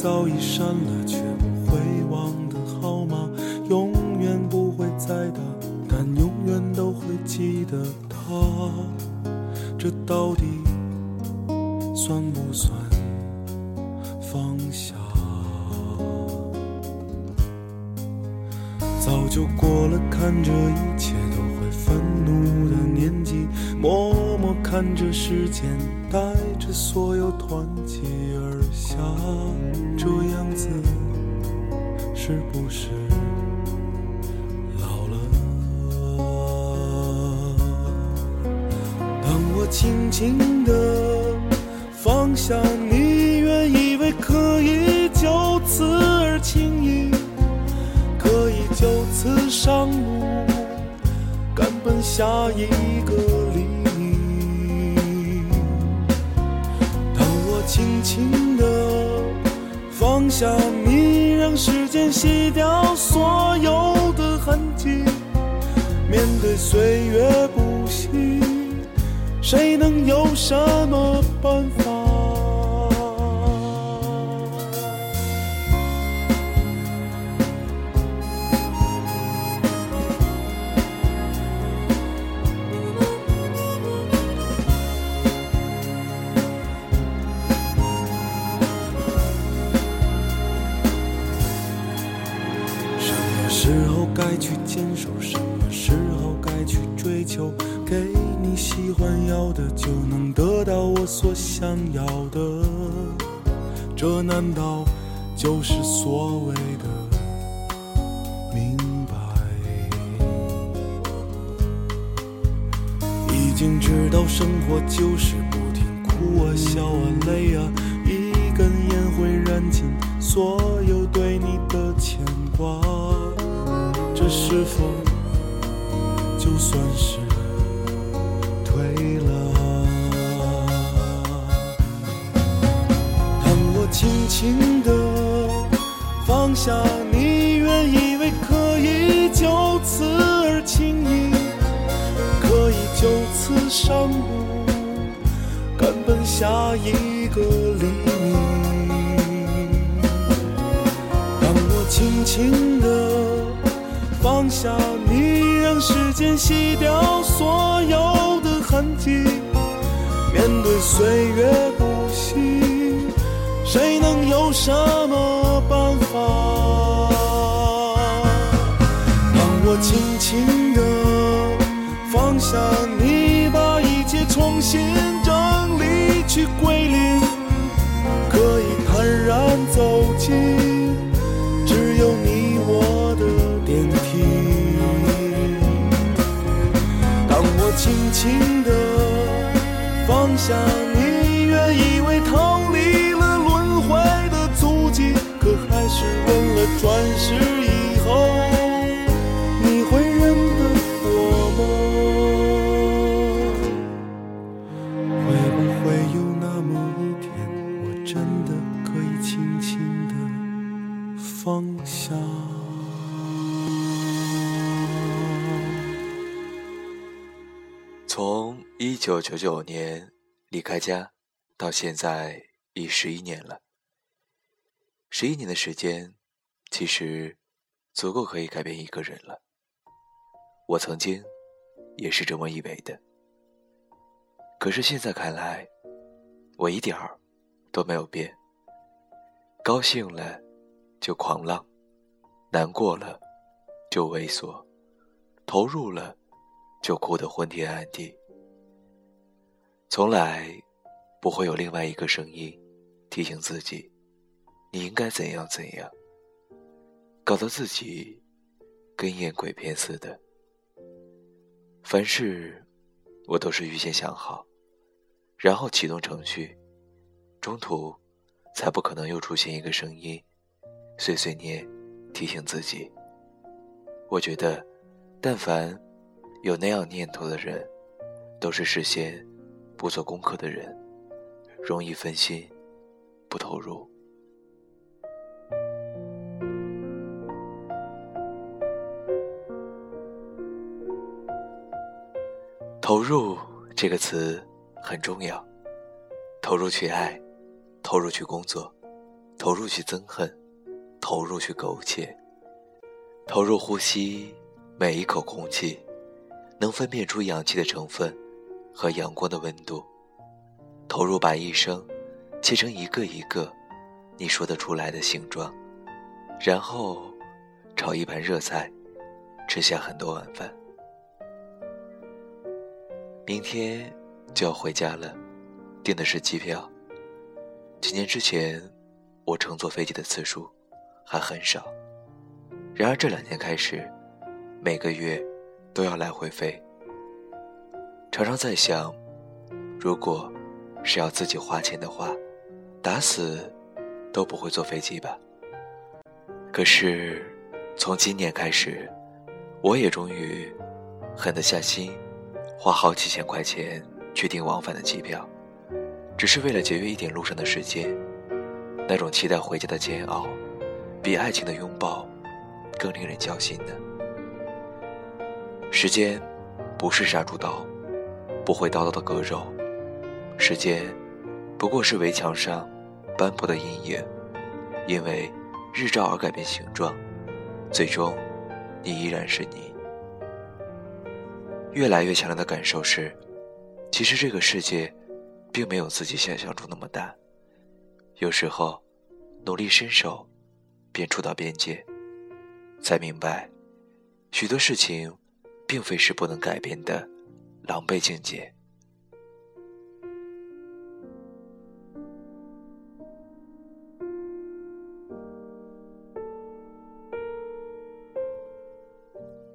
早已删了却不会忘的号码，永远不会再打，但永远都会记得他。这到底算不算放下？就过了看着一切都会愤怒的年纪，默默看着时间带着所有团结而下，这样子是不是老了？当我轻轻地放下你，上路，赶奔下一个黎明。当我轻轻地放下你，让时间洗掉所有的痕迹，面对岁月不息，谁能有什么办法？你喜欢要的，就能得到我所想要的。这难道就是所谓的明白？已经知道生活就是不停哭啊、笑啊、累啊，一根烟会燃尽所有对你的牵挂。这是否就算是轻轻地放下你，原以为可以就此而轻易，可以就此上路，赶奔下一个黎明。当我轻轻地放下你，让时间洗掉想你，把一切重新整理去归零，可以坦然走进只有你我的电梯。当我轻轻地放下你，原以为逃离了轮回的足迹，可还是问了转世以后，从一九九九年离开家到现在已十一年了。十一年的时间，其实足够可以改变一个人了。我曾经也是这么以为的，可是现在看来，我一点儿都没有变。高兴了就狂浪，难过了就猥琐，投入了。就哭得昏天暗地，从来不会有另外一个声音提醒自己，你应该怎样怎样，搞得自己跟演鬼片似的。凡事我都是预先想好，然后启动程序，中途才不可能又出现一个声音碎碎念提醒自己。我觉得，但凡。有那样念头的人，都是事先不做功课的人，容易分心，不投入。投入这个词很重要，投入去爱，投入去工作，投入去憎恨，投入去苟且，投入呼吸每一口空气，能分辨出氧气的成分和阳光的温度，投入把一生切成一个一个你说得出来的形状，然后炒一盘热菜，吃下很多晚饭。明天就要回家了，订的是机票。几年之前，我乘坐飞机的次数还很少，然而这两年开始，每个月都要来回飞。常常在想，如果是要自己花钱的话，打死都不会坐飞机吧。可是，从今年开始，我也终于狠得下心。花好几千块钱去订往返的机票，只是为了节约一点路上的时间。那种期待回家的煎熬，比爱情的拥抱更令人交心呢。时间不是杀猪刀，不会刀刀的割肉。时间不过是围墙上斑驳的阴影，因为日照而改变形状。最终，你依然是你。越来越强烈的感受是，其实这个世界，并没有自己想象中那么大。有时候，努力伸手，便触到边界，才明白，许多事情，并非是不能改变的狼狈境界。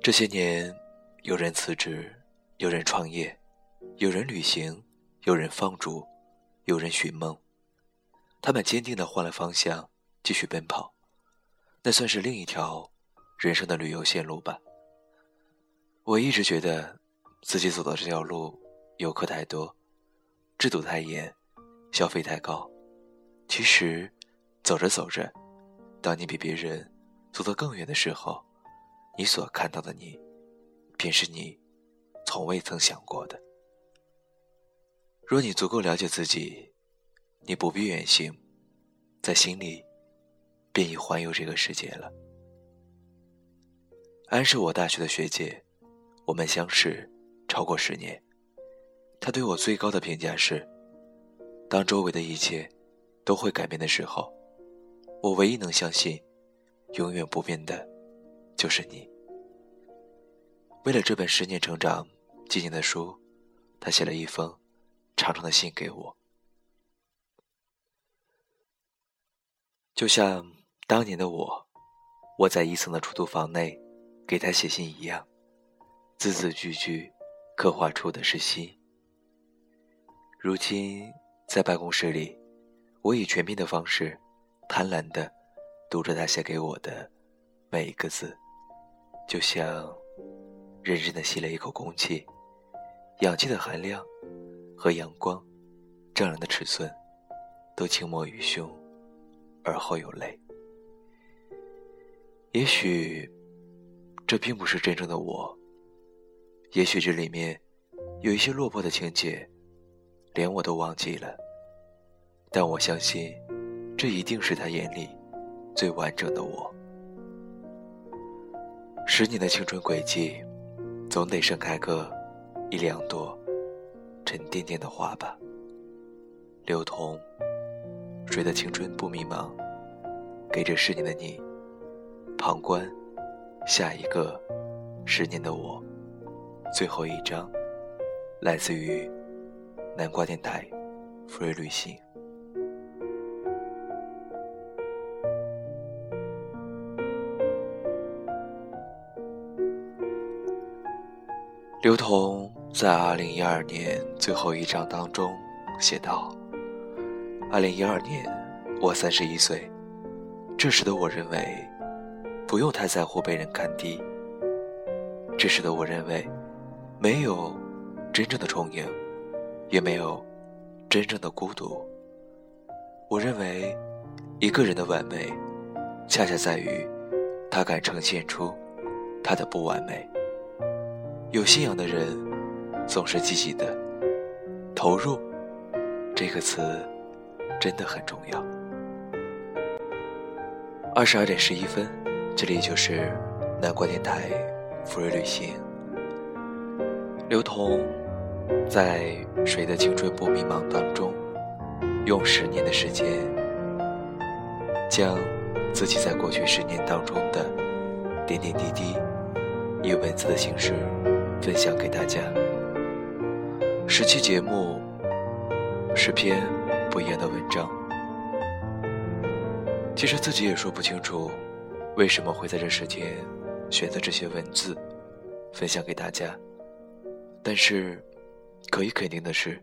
这些年。有人辞职，有人创业，有人旅行，有人放逐，有人寻梦。他们坚定地换了方向，继续奔跑。那算是另一条人生的旅游线路吧。我一直觉得自己走的这条路，游客太多，制度太严，消费太高。其实，走着走着，当你比别人走得更远的时候，你所看到的你。便是你从未曾想过的。若你足够了解自己，你不必远行，在心里便已环游这个世界了。安是我大学的学姐，我们相识超过十年。他对我最高的评价是：当周围的一切都会改变的时候，我唯一能相信、永远不变的，就是你。为了这本十年成长纪念的书，他写了一封长长的信给我，就像当年的我，我在一层的出租房内给他写信一样，字字句句刻画出的是心。如今在办公室里，我以全篇的方式，贪婪地读着他写给我的每一个字，就像。认真的吸了一口空气，氧气的含量和阳光丈量的尺寸，都轻没于胸，而后有泪。也许这并不是真正的我，也许这里面有一些落魄的情节，连我都忘记了。但我相信，这一定是他眼里最完整的我。十年的青春轨迹。总得盛开个一两朵沉甸甸的花吧。刘同，谁的青春不迷茫？给这十年的你，旁观下一个十年的我。最后一章，来自于南瓜电台，福瑞旅行。刘同在二零一二年最后一章当中写道：“二零一二年，我三十一岁，这时的我认为，不用太在乎被人看低。这时的我认为，没有真正的充盈，也没有真正的孤独。我认为，一个人的完美，恰恰在于他敢呈现出他的不完美。”有信仰的人，总是积极的。投入这个词，真的很重要。二十二点十一分，这里就是南瓜电台福瑞旅行。刘同在《谁的青春不迷茫》当中，用十年的时间，将自己在过去十年当中的点点滴滴，以文字的形式分享给大家。十期节目，十篇不一样的文章。其实自己也说不清楚，为什么会在这时间选择这些文字分享给大家。但是，可以肯定的是，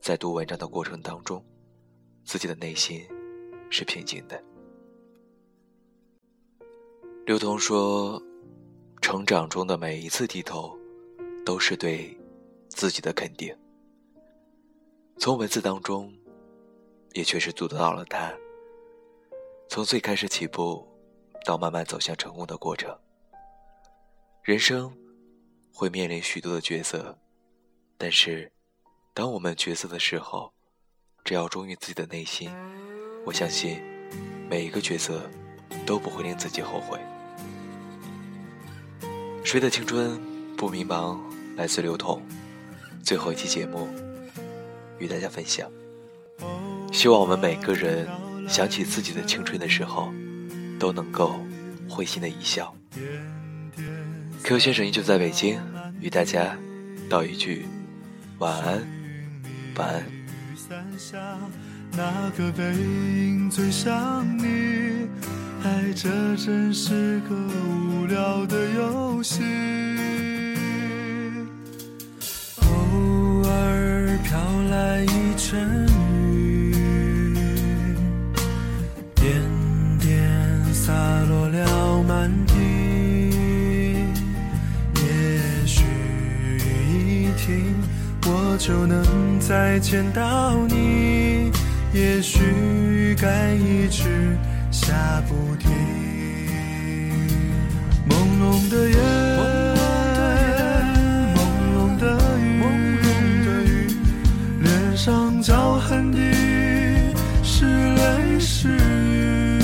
在读文章的过程当中，自己的内心是平静的。刘同说：“成长中的每一次低头，都是对自己的肯定。”从文字当中，也确实读得到了他。从最开始起步，到慢慢走向成功的过程。人生会面临许多的抉择，但是，当我们抉择的时候，只要忠于自己的内心，我相信每一个抉择都不会令自己后悔。谁的青春不迷茫？来自刘同，最后一期节目与大家分享。希望我们每个人。想起自己的青春的时候，都能够会心的一笑。Q 先生依旧在北京，与大家道一句晚安，晚安。那个背影最像你，爱这真是个无聊的游戏。偶尔飘来一阵。见到你，也许该一直下不停。朦胧的夜，朦胧的雨，脸上脚痕滴，是泪是雨。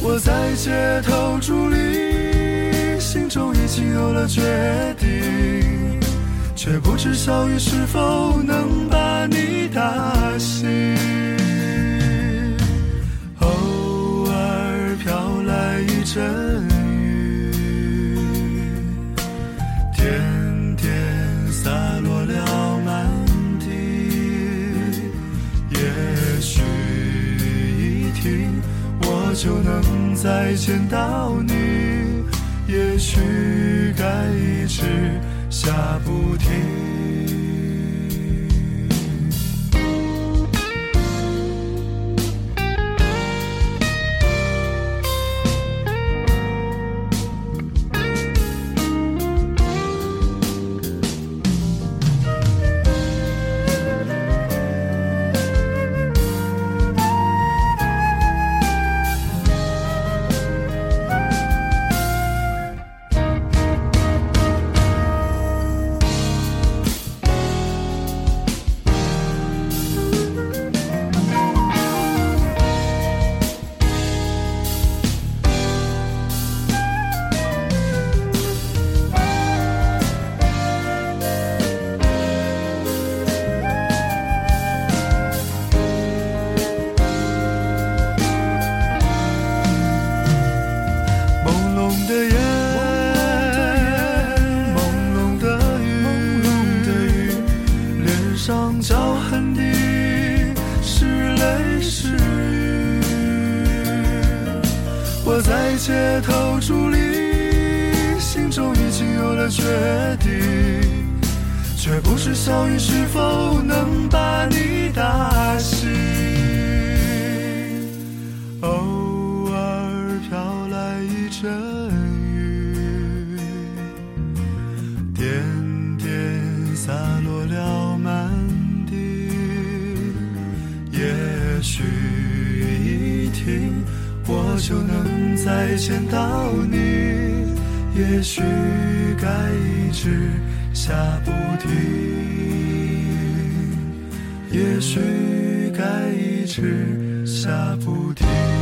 我在街头伫立，心中已经有了决定。却不知小雨是否能把你打醒。偶尔飘来一阵雨，点点洒落了满地。也许一停，我就能再见到你。也许该一直。下不停。小雨是否能把你打醒。偶尔飘来一阵雨，点点洒落了满地，也许一停，我就能。再见到你，也许该一直下不停，也许该一直。下不停。